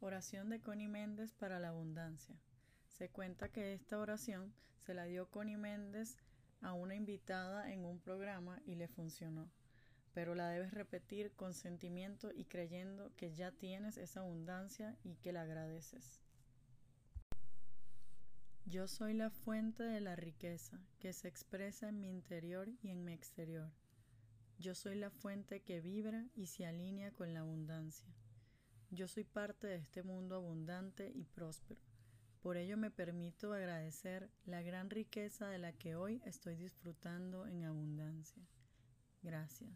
Oración de Connie Méndez para la abundancia. Se cuenta que esta oración se la dio Connie Méndez a una invitada en un programa y le funcionó. Pero la debes repetir con sentimiento y creyendo que ya tienes esa abundancia y que la agradeces. Yo soy la fuente de la riqueza que se expresa en mi interior y en mi exterior. Yo soy la fuente que vibra y se alinea con la abundancia. Yo soy parte de este mundo abundante y próspero. Por ello me permito agradecer la gran riqueza de la que hoy estoy disfrutando en abundancia. Gracias.